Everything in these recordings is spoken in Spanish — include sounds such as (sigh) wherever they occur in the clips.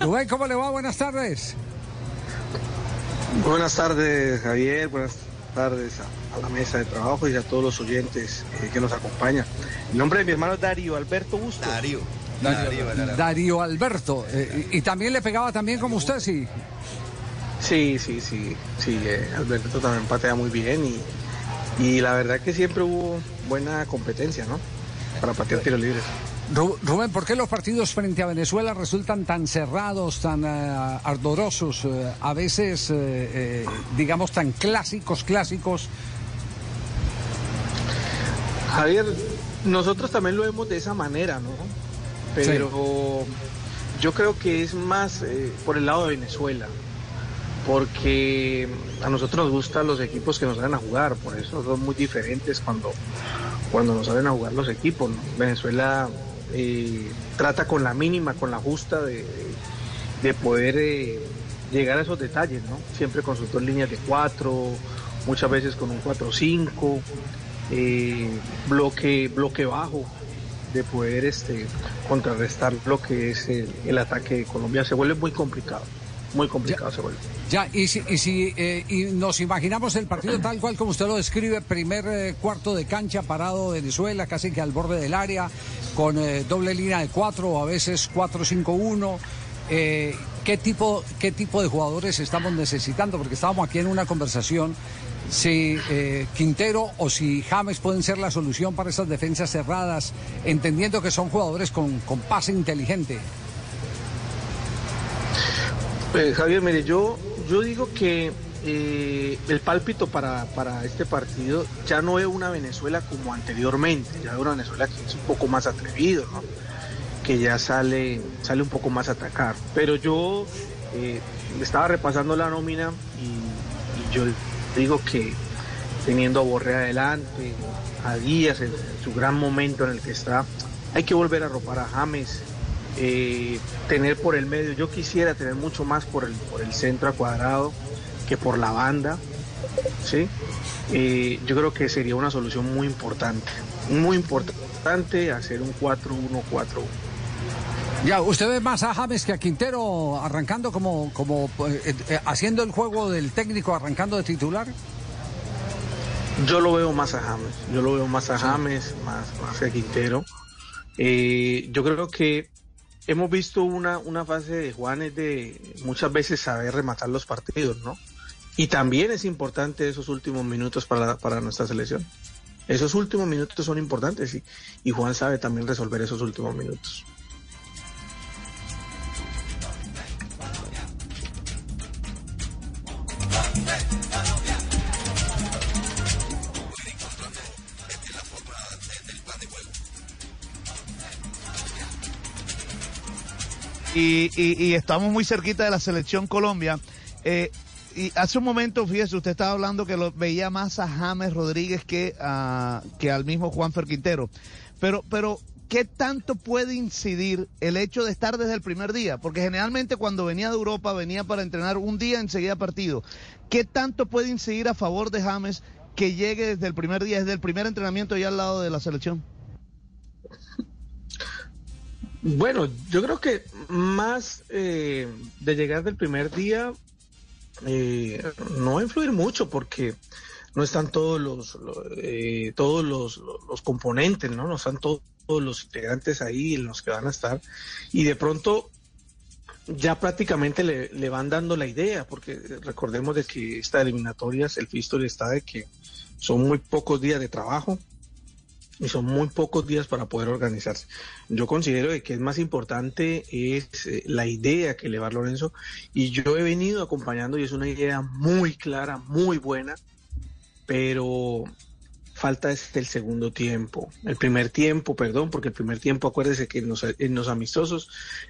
Rubén, ¿cómo le va? Buenas tardes. Buenas tardes, Javier. Buenas tardes a, la mesa de trabajo y a todos los oyentes eh, que nos acompañan. El nombre de mi hermano es Darío Alberto Busto. Darío. Darío, Alberto. Eh, y, también le pegaba también como usted, sí. Sí, sí, sí. Sí, eh, Alberto también patea muy bien y, y la verdad que siempre hubo buena competencia, ¿no? Para patear tiros libres. Rubén, ¿por qué los partidos frente a Venezuela resultan tan cerrados, tan uh, ardorosos, eh, a veces, eh, digamos, tan clásicos, clásicos? Javier, nosotros también lo vemos de esa manera, ¿no? Pero yo creo que es más por el lado de Venezuela, porque a nosotros nos gustan los equipos que nos salen a jugar, por eso son muy diferentes cuando, cuando nos salen a jugar los equipos. Venezuela trata con la mínima, con la justa de, poder eh, llegar a esos detalles, ¿no? Siempre con sus dos líneas de cuatro, muchas veces con un 4-5, eh, bloque, bloque bajo, de poder este, contrarrestar lo que es el ataque de Colombia. Se vuelve muy complicado muy complicado se vuelve. Ya, y si, y si eh, y nos imaginamos el partido tal cual como usted lo describe, primer eh, cuarto de cancha parado Venezuela, casi que al borde del área, con eh, doble línea de cuatro o a veces 4-5-1. ¿qué, tipo, ¿Qué tipo de jugadores estamos necesitando? Porque estábamos aquí en una conversación si Quintero o si James pueden ser la solución para esas defensas cerradas, entendiendo que son jugadores con, con pase inteligente. Pues, Javier, mire, yo, yo digo que eh, el pálpito para, este partido ya no es una Venezuela como anteriormente, ya es una Venezuela que es un poco más atrevido, que ya sale, sale un poco más a atacar. Pero yo eh, estaba repasando la nómina y, yo digo que teniendo a Borré adelante, a Díaz en, su gran momento en el que está, hay que volver a ropar a James, eh, tener por el medio, yo quisiera tener mucho más por el, por el centro a cuadrado que por la banda, ¿sí? Eh, yo creo que sería una solución muy importante, muy importante hacer un 4-1-4-1. Ya, ¿usted ve más a James que a Quintero arrancando como, como eh, haciendo el juego del técnico arrancando de titular? Yo lo veo más a James, yo lo veo más a James, más, más a Quintero. yo creo que hemos visto una, una fase de Juanes de muchas veces saber rematar los partidos, ¿no? Y también es importante esos últimos minutos para, para nuestra selección. Esos últimos minutos son importantes y, y Juan sabe también resolver esos últimos minutos. Y, estamos muy cerquita de la selección Colombia. Eh, y hace un momento, fíjese, usted estaba hablando que lo veía más a James Rodríguez que, a, que al mismo Juan Quintero. Pero, pero, ¿qué tanto puede incidir el hecho de estar desde el primer día? Porque generalmente cuando venía de Europa venía para entrenar un día enseguida partido. ¿Qué tanto puede incidir a favor de James que llegue desde el primer día, desde el primer entrenamiento ya al lado de la selección? Bueno, yo creo que más eh, de llegar del primer día eh, no va a influir mucho porque no están todos los, eh, todos los, componentes, ¿no? No están todos, los integrantes ahí en los que van a estar y de pronto ya prácticamente le, le, van dando la idea, porque recordemos de que estas eliminatorias, el Fistol está de que son muy pocos días de trabajo, y son muy pocos días para poder organizarse. Yo considero que es más importante es eh, la idea que le Lorenzo y yo he venido acompañando y es una idea muy clara, muy buena, pero falta es el segundo tiempo, el primer tiempo, perdón, porque el primer tiempo, acuérdese que en los, amistosos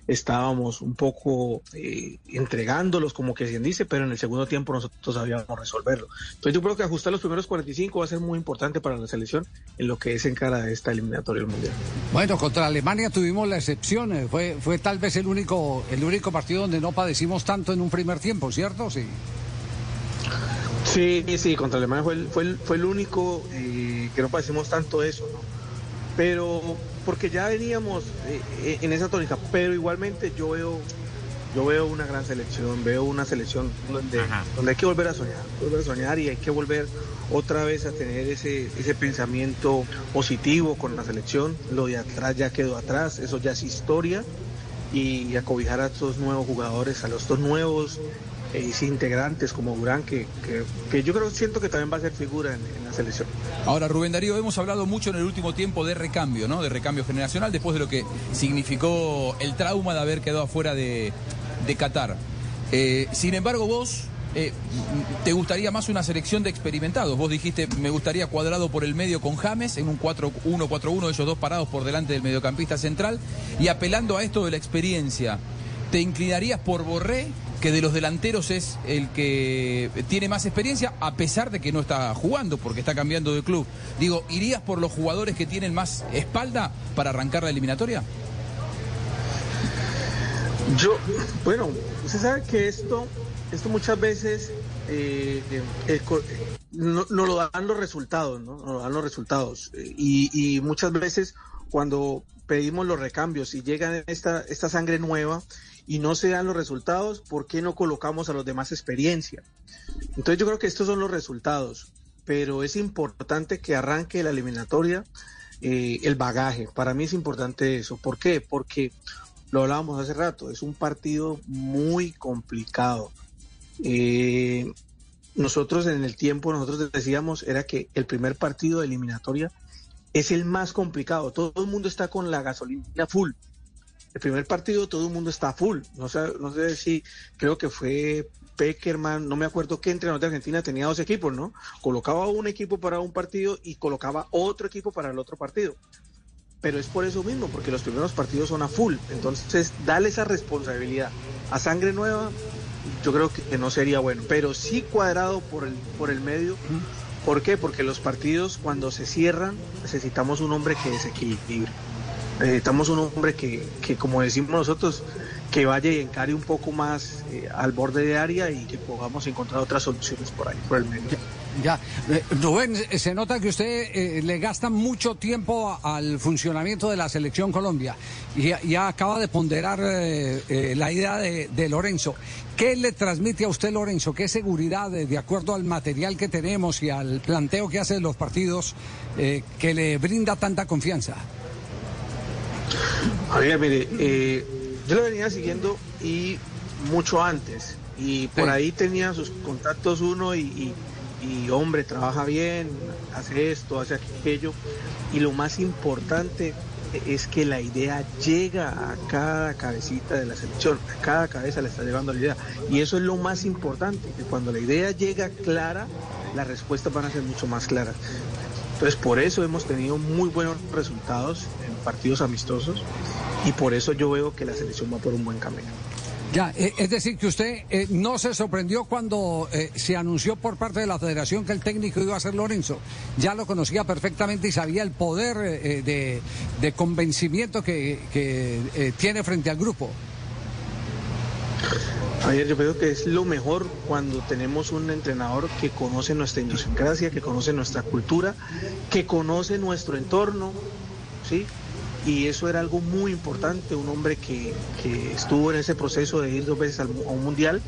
estábamos un poco eh, entregándolos, como que se dice, pero en el segundo tiempo nosotros sabíamos resolverlo. Entonces yo creo que ajustar los primeros 45 va a ser muy importante para la selección en lo que es en cara de esta eliminatoria mundial. Bueno, contra Alemania tuvimos la excepción, eh, fue, fue tal vez el único, el único partido donde no padecimos tanto en un primer tiempo, ¿cierto? Sí. Sí, sí, contra Alemania fue el, fue el, fue el único eh, que no padecimos tanto eso, ¿no? Pero porque ya veníamos eh, en esa tónica, pero igualmente yo veo yo veo una gran selección, veo una selección donde, donde hay que volver a soñar, volver a soñar y hay que volver otra vez a tener ese, ese pensamiento positivo con la selección. Lo de atrás ya quedó atrás, eso ya es historia. Y acobijar a estos nuevos jugadores, a los dos nuevos eh, integrantes como Durán, que, que, yo creo, siento que también va a ser figura en, la selección. Ahora, Rubén Darío, hemos hablado mucho en el último tiempo de recambio, ¿no? De recambio generacional, después de lo que significó el trauma de haber quedado afuera de, de Qatar. Eh, sin embargo, vos eh, te gustaría más una selección de experimentados. Vos dijiste, me gustaría cuadrado por el medio con James, en un 4-1-4-1, ellos dos parados por delante del mediocampista central, y apelando a esto de la experiencia, ¿te inclinarías por Borré, que de los delanteros es el que tiene más experiencia, a pesar de que no está jugando, porque está cambiando de club? Digo, ¿irías por los jugadores que tienen más espalda para arrancar la eliminatoria? Yo, bueno, usted sabe que esto, esto muchas veces eh, no, lo dan los resultados, ¿no? Nos lo dan los resultados. Y, muchas veces cuando pedimos los recambios y llega esta, esta sangre nueva y no se dan los resultados, ¿por qué no colocamos a los demás experiencia? Entonces yo creo que estos son los resultados, pero es importante que arranque la eliminatoria eh, el bagaje. Para mí es importante eso. ¿Por qué? Porque lo hablábamos hace rato, es un partido muy complicado. Eh, nosotros en el tiempo, nosotros decíamos, era que el primer partido de eliminatoria es el más complicado. Todo el mundo está con la gasolina full. El primer partido todo el mundo está full. No sé, no sé si creo que fue Peckerman, no me acuerdo qué entrenador de Argentina tenía dos equipos, ¿no? Colocaba un equipo para un partido y colocaba otro equipo para el otro partido pero es por eso mismo, porque los primeros partidos son a full. Entonces, dale esa responsabilidad a sangre nueva, yo creo que no sería bueno, pero sí cuadrado por el, por el medio. ¿Por qué? Porque los partidos cuando se cierran necesitamos un hombre que desequilibre. Necesitamos un hombre que, que como decimos nosotros, que vaya y encare un poco más eh, al borde de área y que podamos encontrar otras soluciones por ahí, por el medio. Ya, eh, Rubén, eh, se nota que usted le gasta mucho tiempo al funcionamiento de la selección Colombia y ya acaba de ponderar la idea de, Lorenzo. ¿Qué le transmite a usted Lorenzo? ¿Qué seguridad, de acuerdo al material que tenemos y al planteo que hace de los partidos, que le brinda tanta confianza? Javier, mire, yo lo venía siguiendo y mucho antes. Y por ahí tenía sus contactos uno y, hombre, trabaja bien, hace esto, hace aquello. Y lo más importante es que la idea llega a cada cabecita de la selección, a cada cabeza le está llegando la idea. Y eso es lo más importante, que cuando la idea llega clara, las respuestas van a ser mucho más claras. Entonces, por eso hemos tenido muy buenos resultados en partidos amistosos y por eso yo veo que la selección va por un buen camino. Ya, eh, es decir, que usted eh, no se sorprendió cuando eh, se anunció por parte de la federación que el técnico iba a ser Lorenzo. Ya lo conocía perfectamente y sabía el poder de, convencimiento que, que tiene frente al grupo. Ayer yo creo que es lo mejor cuando tenemos un entrenador que conoce nuestra idiosincrasia, que conoce nuestra cultura, que conoce nuestro entorno, ¿sí? y eso era algo muy importante, un hombre que, estuvo en ese proceso de ir dos veces al, a un mundial.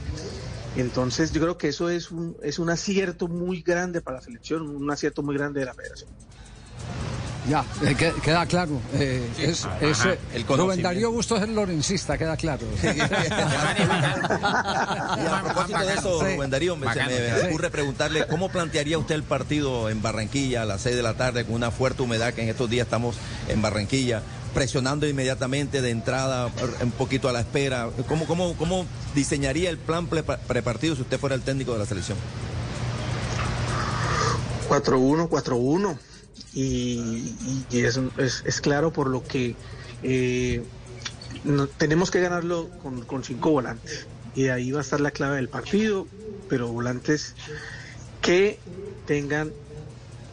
Entonces yo creo que eso es un, es un acierto muy grande para la selección, un acierto muy grande de la federación. Ya, eh, queda claro. Eh, es, eh, el Rubén Darío Bustos es el lorencista, queda claro. (laughs) y a propósito de eso, Rubén Darío, me, me ocurre preguntarle cómo plantearía usted el partido en Barranquilla a las 6 de la tarde con una fuerte humedad que en estos días estamos en Barranquilla presionando inmediatamente de entrada, un poquito a la espera. ¿Cómo, cómo, cómo diseñaría el plan prepartido si usted fuera el técnico de la selección? 4-1, 4-1 y, es, es, claro por lo que eh, tenemos que ganarlo con, cinco volantes y ahí va a estar la clave del partido, pero volantes que tengan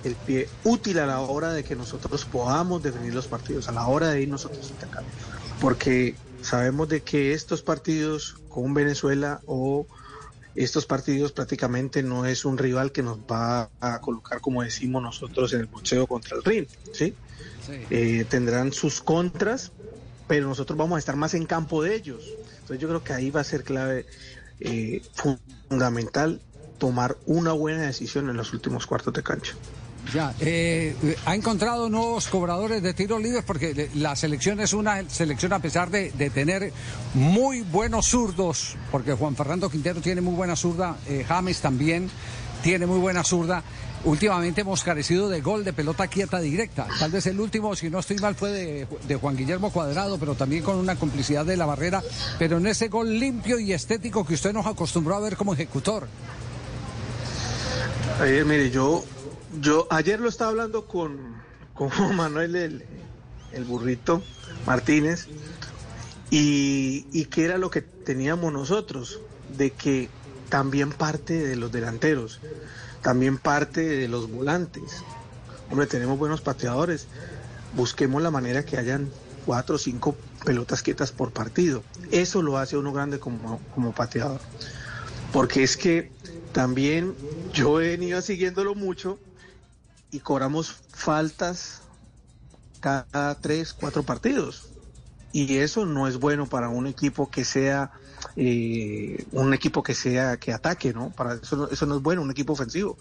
el pie útil a la hora de que nosotros podamos definir los partidos, a la hora de ir nosotros a atacar. Porque sabemos de que estos partidos con Venezuela o estos partidos prácticamente no es un rival que nos va a colocar, como decimos nosotros, en el boxeo contra el ring, ¿sí? Eh, tendrán sus contras, pero nosotros vamos a estar más en campo de ellos. Entonces yo creo que ahí va a ser clave, eh, fundamental, tomar una buena decisión en los últimos cuartos de cancha. Ya, eh, ha encontrado nuevos cobradores de tiros libres porque la selección es una selección a pesar de, tener muy buenos zurdos, porque Juan Fernando Quintero tiene muy buena zurda, eh, James también tiene muy buena zurda. Últimamente hemos carecido de gol de pelota quieta directa. Tal vez el último, si no estoy mal, fue de, de, Juan Guillermo Cuadrado, pero también con una complicidad de la barrera. Pero en ese gol limpio y estético que usted nos acostumbró a ver como ejecutor. Ayer, mire, yo yo ayer lo estaba hablando con, con (laughs) Manuel el, burrito Martínez y, y era lo que teníamos nosotros, de que también parte de los delanteros, también parte de los volantes. Hombre, tenemos buenos pateadores, busquemos la manera que hayan cuatro o cinco pelotas quietas por partido. Eso lo hace uno grande como, como pateador. Porque es que también yo he venido siguiéndolo mucho y cobramos faltas cada tres, cuatro partidos. Y eso no es bueno para un equipo que sea eh, un equipo que sea que ataque, ¿no? Para eso, eso no es bueno, un equipo ofensivo.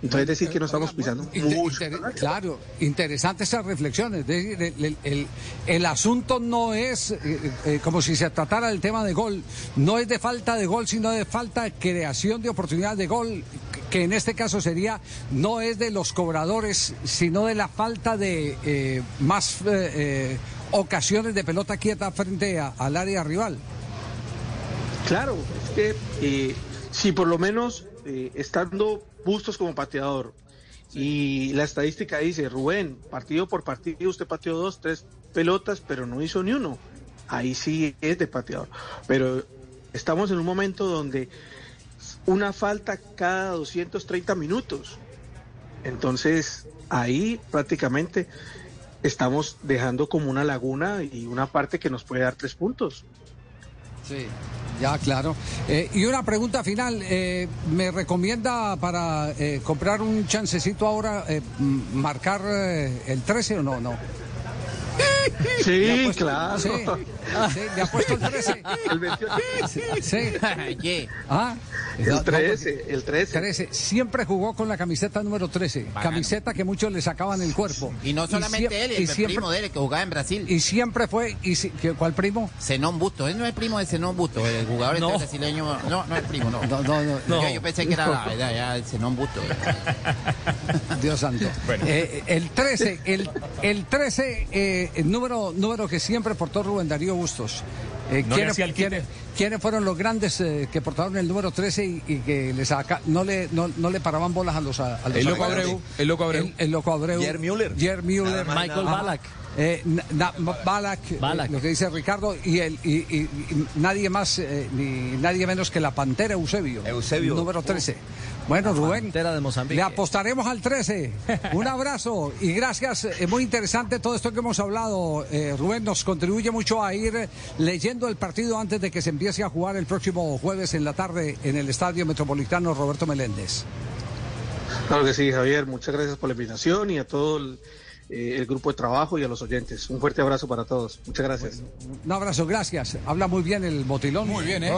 Entonces es decir que nos estamos pisando mucho. claro, interesante esas reflexiones. El, el, asunto no es eh, eh, como si se tratara del tema de gol, no es de falta de gol, sino de falta de creación de oportunidades de gol, que en este caso sería, no es de los cobradores, sino de la falta de eh, más ocasiones de pelota quieta frente al área rival. Claro, es que si por lo menos estando Bustos como pateador. Y la estadística dice, Rubén, partido por partido usted pateó dos, tres pelotas, pero no hizo ni uno. Ahí sí es de pateador. Pero estamos en un momento donde una falta cada 230 minutos. Entonces, ahí prácticamente estamos dejando como una laguna y una parte que nos puede dar tres puntos. Sí, ya, claro. Eh, y una pregunta final. Eh, ¿Me recomienda para eh, comprar un chancecito ahora marcar el 13 o no? No. Sí, claro. Sí, le ha puesto el 13. El 28. Sí. ¿Ah? El 13, el 13. Siempre jugó con la camiseta número 13. Camiseta que muchos le sacaban el cuerpo. Y no solamente él, el primo de él que jugaba en Brasil. Y siempre fue. Y ¿Cuál primo? Zenón Busto. Él no es primo de Zenón Busto, el jugador no. brasileño. No, no es primo, no. No, no, no. Yo, pensé que era la verdad, ya el Zenón Busto. Dios santo. Eh, el 13, el, el 13, eh, número, número que siempre portó Rubén Darío Bustos. Eh, ¿quiénes, fueron los grandes eh, que portaron el número 13 y, que les no, le, no, le paraban bolas a los, a, el, loco Abreu, el Loco Abreu. El, Loco Abreu. Jer Müller. Jer Müller. Michael Balak. Eh, Balak, eh, lo que dice Ricardo, y, el, y, nadie más, ni nadie menos que la Pantera Eusebio. Eusebio. Número 13. Bueno, Rubén, le apostaremos al 13. Un (laughs) abrazo y gracias. Es muy interesante todo esto que hemos hablado. Eh, Rubén nos contribuye mucho a ir leyendo el partido antes de que se empiece a jugar el próximo jueves en la tarde en el Estadio Metropolitano Roberto Meléndez. Claro que sí, Javier. Muchas gracias por la invitación y a todo el, eh, grupo de trabajo y a los oyentes. Un fuerte abrazo para todos. Muchas gracias. un abrazo, gracias. Habla muy bien el botilón. Muy bien, ¿eh?